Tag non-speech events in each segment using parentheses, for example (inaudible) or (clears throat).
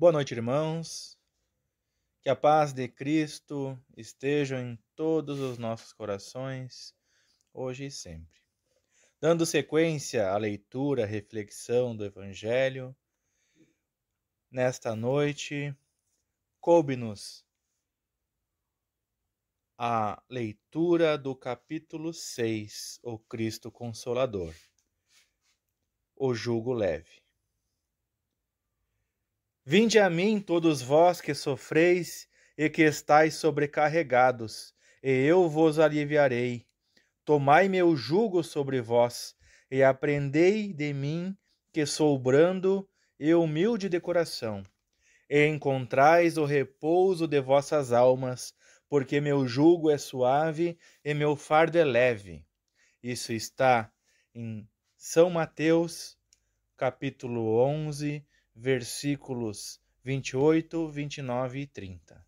Boa noite, irmãos. Que a paz de Cristo esteja em todos os nossos corações, hoje e sempre. Dando sequência à leitura, à reflexão do Evangelho, nesta noite, coube-nos a leitura do capítulo 6, O Cristo Consolador, o jugo leve. Vinde a mim, todos vós que sofreis e que estáis sobrecarregados, e eu vos aliviarei. Tomai meu jugo sobre vós, e aprendei de mim, que sou brando e humilde de coração, e encontrais o repouso de vossas almas, porque meu jugo é suave e meu fardo é leve. Isso está em São Mateus, capítulo 11, versículos 28, 29 e 30.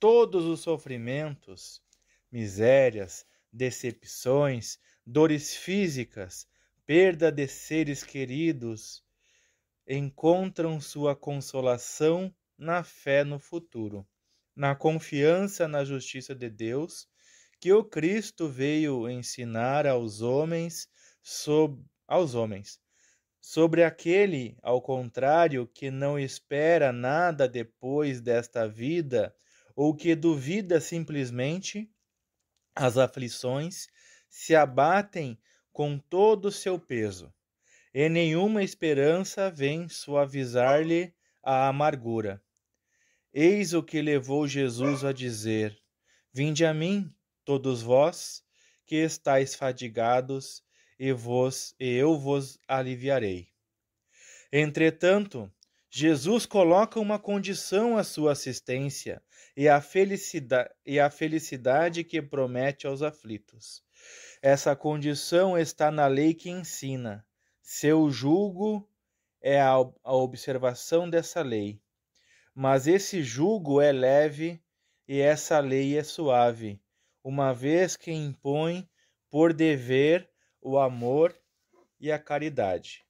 Todos os sofrimentos, misérias, decepções, dores físicas, perda de seres queridos, encontram sua consolação na fé no futuro, na confiança na justiça de Deus, que o Cristo veio ensinar aos homens, sob, aos homens Sobre aquele, ao contrário, que não espera nada depois desta vida, ou que duvida simplesmente, as aflições se abatem com todo o seu peso, e nenhuma esperança vem suavizar-lhe a amargura. Eis o que levou Jesus a dizer: Vinde a mim, todos vós que estáis fadigados e vos e eu vos aliviarei. Entretanto, Jesus coloca uma condição à sua assistência e à felicidade, e à felicidade que promete aos aflitos. Essa condição está na lei que ensina. Seu jugo é a, a observação dessa lei. Mas esse jugo é leve e essa lei é suave, uma vez que impõe por dever o amor e a caridade.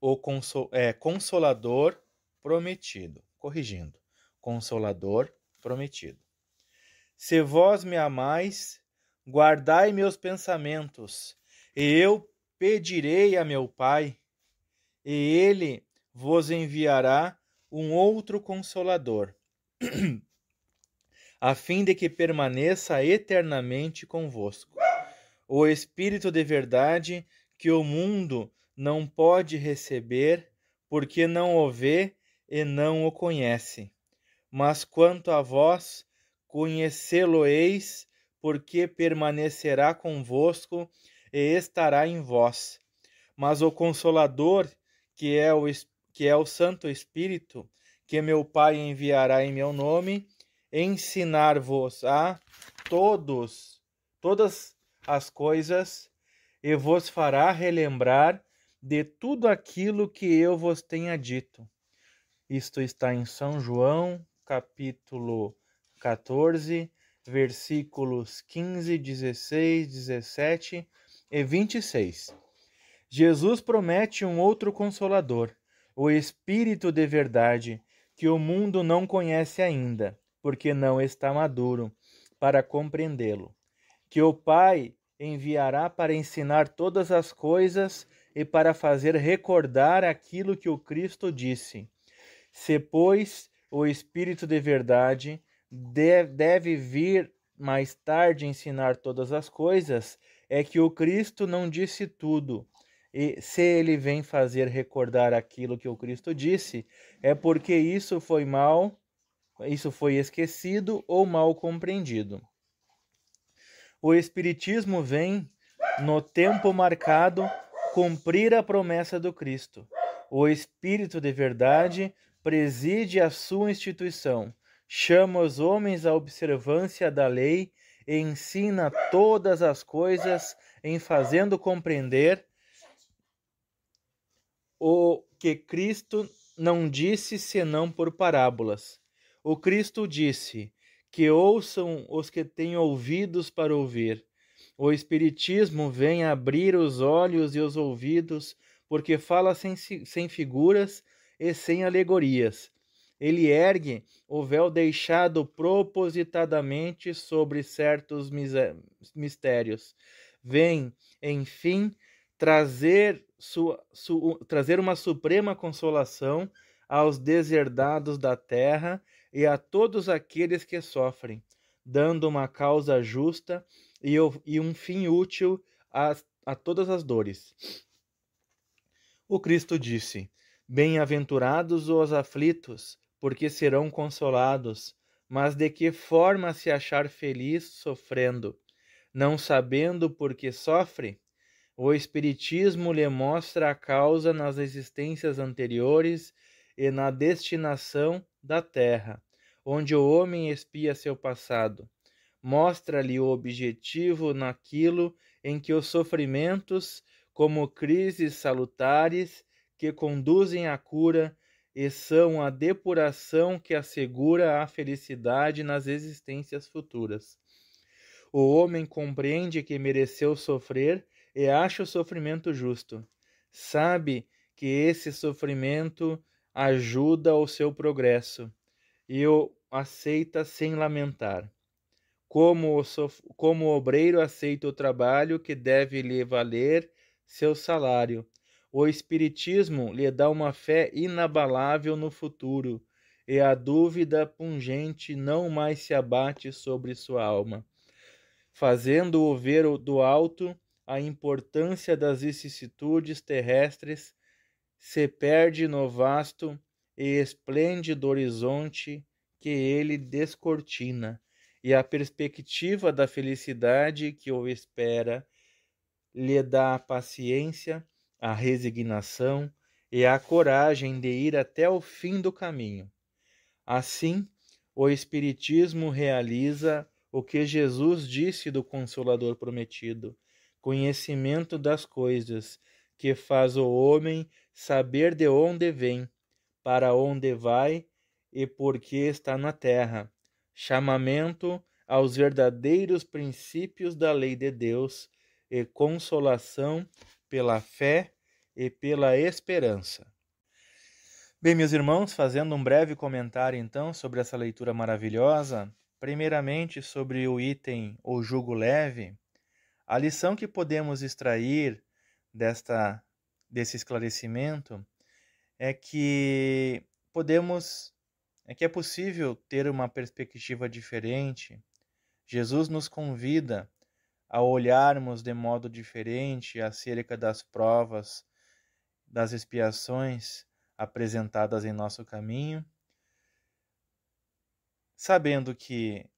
O consol é, consolador prometido. Corrigindo. Consolador prometido. Se vós me amais, guardai meus pensamentos, e eu pedirei a meu Pai, e ele vos enviará um outro consolador, (clears throat) a fim de que permaneça eternamente convosco o Espírito de verdade que o mundo não pode receber, porque não o vê e não o conhece. Mas quanto a vós, conhecê-lo-eis, porque permanecerá convosco e estará em vós. Mas o Consolador, que é o, que é o Santo Espírito, que meu Pai enviará em meu nome, ensinar-vos a todos, todas as coisas e vos fará relembrar de tudo aquilo que eu vos tenha dito. Isto está em São João, capítulo 14, versículos 15, 16, 17 e 26. Jesus promete um outro consolador, o Espírito de verdade, que o mundo não conhece ainda, porque não está maduro para compreendê-lo que o Pai enviará para ensinar todas as coisas e para fazer recordar aquilo que o Cristo disse. Se, pois, o Espírito de verdade deve vir mais tarde ensinar todas as coisas, é que o Cristo não disse tudo. E se ele vem fazer recordar aquilo que o Cristo disse, é porque isso foi mal, isso foi esquecido ou mal compreendido. O Espiritismo vem, no tempo marcado, cumprir a promessa do Cristo. O Espírito de verdade preside a sua instituição, chama os homens à observância da lei e ensina todas as coisas em fazendo compreender o que Cristo não disse senão por parábolas. O Cristo disse: que ouçam os que têm ouvidos para ouvir. O Espiritismo vem abrir os olhos e os ouvidos, porque fala sem, sem figuras e sem alegorias. Ele ergue o véu deixado propositadamente sobre certos mistérios. Vem, enfim, trazer, sua, su, trazer uma suprema consolação aos deserdados da terra e a todos aqueles que sofrem, dando uma causa justa e, um fim útil a, a todas as dores. O Cristo disse: Bem-aventurados os aflitos, porque serão consolados. Mas de que forma se achar feliz sofrendo, não sabendo por que sofre? O Espiritismo lhe mostra a causa nas existências anteriores e na destinação da terra, onde o homem espia seu passado. Mostra-lhe o objetivo naquilo em que os sofrimentos, como crises salutares que conduzem à cura, e são a depuração que assegura a felicidade nas existências futuras. O homem compreende que mereceu sofrer e acha o sofrimento justo. Sabe que esse sofrimento ajuda ao seu progresso e o aceita sem lamentar. Como o, sof... como o obreiro aceita o trabalho que deve lhe valer seu salário. O Espiritismo lhe dá uma fé inabalável no futuro, e a dúvida pungente não mais se abate sobre sua alma, fazendo-o ver do alto a importância das vicissitudes terrestres se perde no vasto e esplêndido horizonte que ele descortina, e a perspectiva da felicidade que o espera lhe dá a paciência, a resignação e a coragem de ir até o fim do caminho. Assim, o Espiritismo realiza o que Jesus disse do Consolador prometido conhecimento das coisas, que faz o homem saber de onde vem, para onde vai e por que está na terra. Chamamento aos verdadeiros princípios da lei de Deus e consolação pela fé e pela esperança. Bem, meus irmãos, fazendo um breve comentário então sobre essa leitura maravilhosa, primeiramente sobre o item O Jugo Leve, a lição que podemos extrair desta desse esclarecimento é que podemos é que é possível ter uma perspectiva diferente. Jesus nos convida a olharmos de modo diferente acerca das provas, das expiações apresentadas em nosso caminho, sabendo que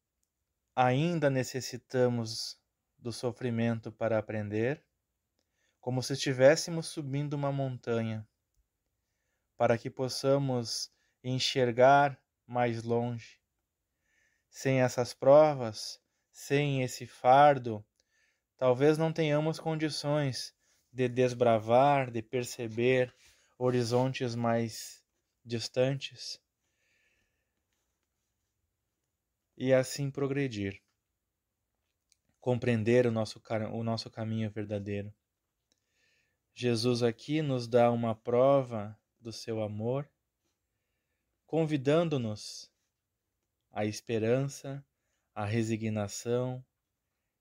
ainda necessitamos do sofrimento para aprender, como se estivéssemos subindo uma montanha, para que possamos enxergar mais longe. Sem essas provas, sem esse fardo, talvez não tenhamos condições de desbravar, de perceber horizontes mais distantes e assim progredir compreender o nosso, o nosso caminho verdadeiro. Jesus aqui nos dá uma prova do seu amor, convidando-nos à esperança, à resignação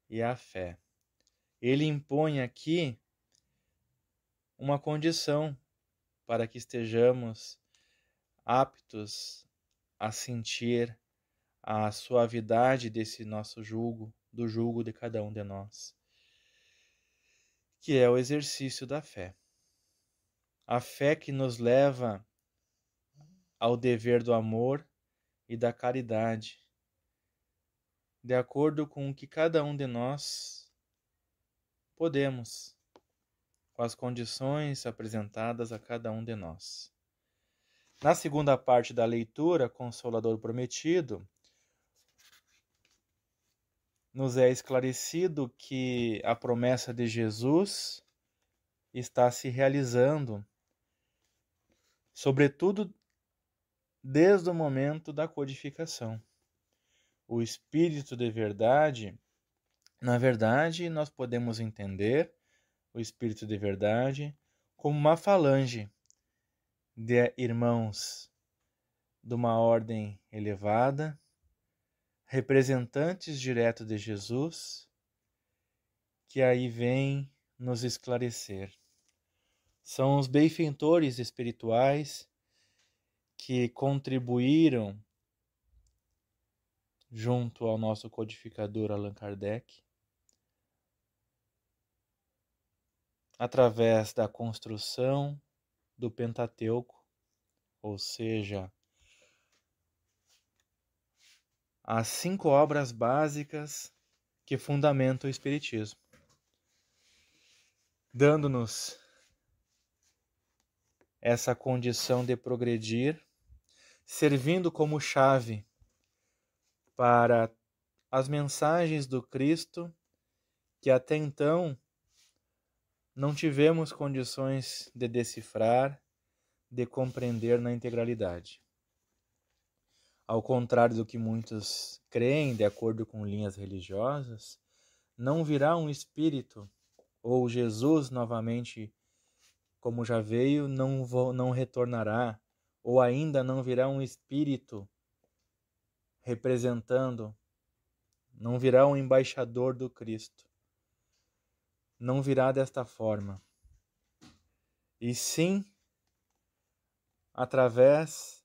e à fé. Ele impõe aqui uma condição para que estejamos aptos a sentir a suavidade desse nosso jugo, do jugo de cada um de nós, que é o exercício da fé. A fé que nos leva ao dever do amor e da caridade, de acordo com o que cada um de nós podemos, com as condições apresentadas a cada um de nós. Na segunda parte da leitura, Consolador Prometido, nos é esclarecido que a promessa de Jesus está se realizando, sobretudo desde o momento da codificação. O Espírito de verdade, na verdade, nós podemos entender o Espírito de verdade como uma falange de irmãos de uma ordem elevada, representantes direto de Jesus, que aí vem nos esclarecer. São os benfeitores espirituais que contribuíram junto ao nosso codificador Allan Kardec através da construção do Pentateuco, ou seja, as cinco obras básicas que fundamentam o Espiritismo, dando-nos essa condição de progredir, servindo como chave para as mensagens do Cristo que até então não tivemos condições de decifrar, de compreender na integralidade. Ao contrário do que muitos creem, de acordo com linhas religiosas, não virá um espírito ou Jesus novamente, como já veio, não, não retornará, ou ainda não virá um espírito representando, não virá um embaixador do Cristo. Não virá desta forma. E sim através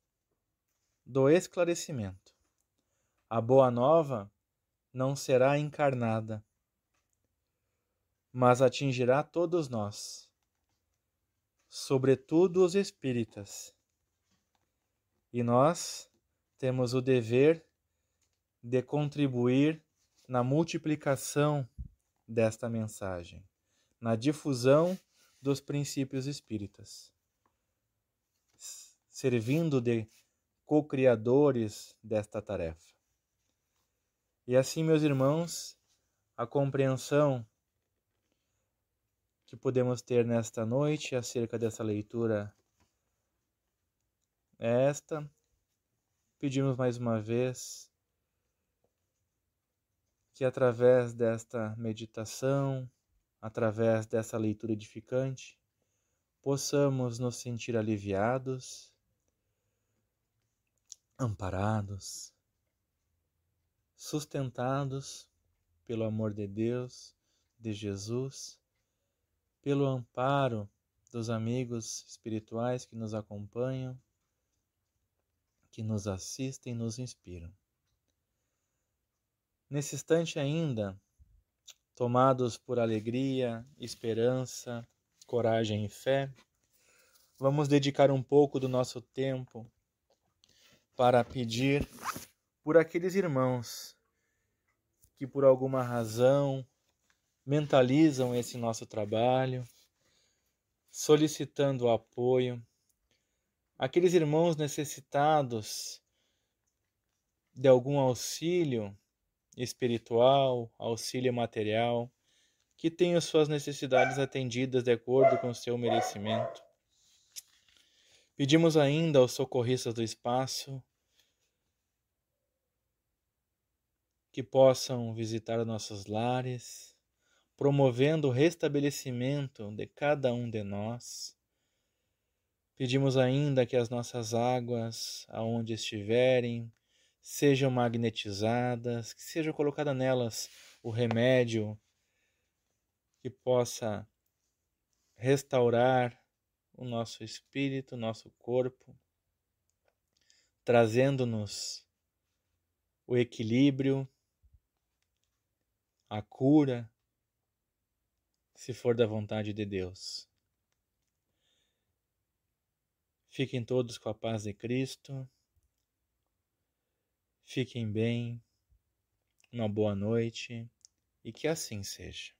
do esclarecimento. A boa nova não será encarnada, mas atingirá todos nós, sobretudo os espíritas. E nós temos o dever de contribuir na multiplicação desta mensagem, na difusão dos princípios espíritas, servindo de co-criadores desta tarefa. E assim, meus irmãos, a compreensão que podemos ter nesta noite acerca dessa leitura é esta Pedimos mais uma vez que através desta meditação, através dessa leitura edificante, possamos nos sentir aliviados, amparados, sustentados pelo amor de Deus, de Jesus, pelo amparo dos amigos espirituais que nos acompanham que nos assistem e nos inspiram. Nesse instante ainda, tomados por alegria, esperança, coragem e fé, vamos dedicar um pouco do nosso tempo para pedir por aqueles irmãos que por alguma razão mentalizam esse nosso trabalho, solicitando apoio, aqueles irmãos necessitados de algum auxílio espiritual, auxílio material, que tenham suas necessidades atendidas de acordo com o seu merecimento. Pedimos ainda aos socorristas do espaço que possam visitar nossos lares, promovendo o restabelecimento de cada um de nós. Pedimos ainda que as nossas águas, aonde estiverem, sejam magnetizadas, que seja colocada nelas o remédio que possa restaurar o nosso espírito, o nosso corpo, trazendo-nos o equilíbrio, a cura, se for da vontade de Deus. Fiquem todos com a paz de Cristo. Fiquem bem. Uma boa noite e que assim seja.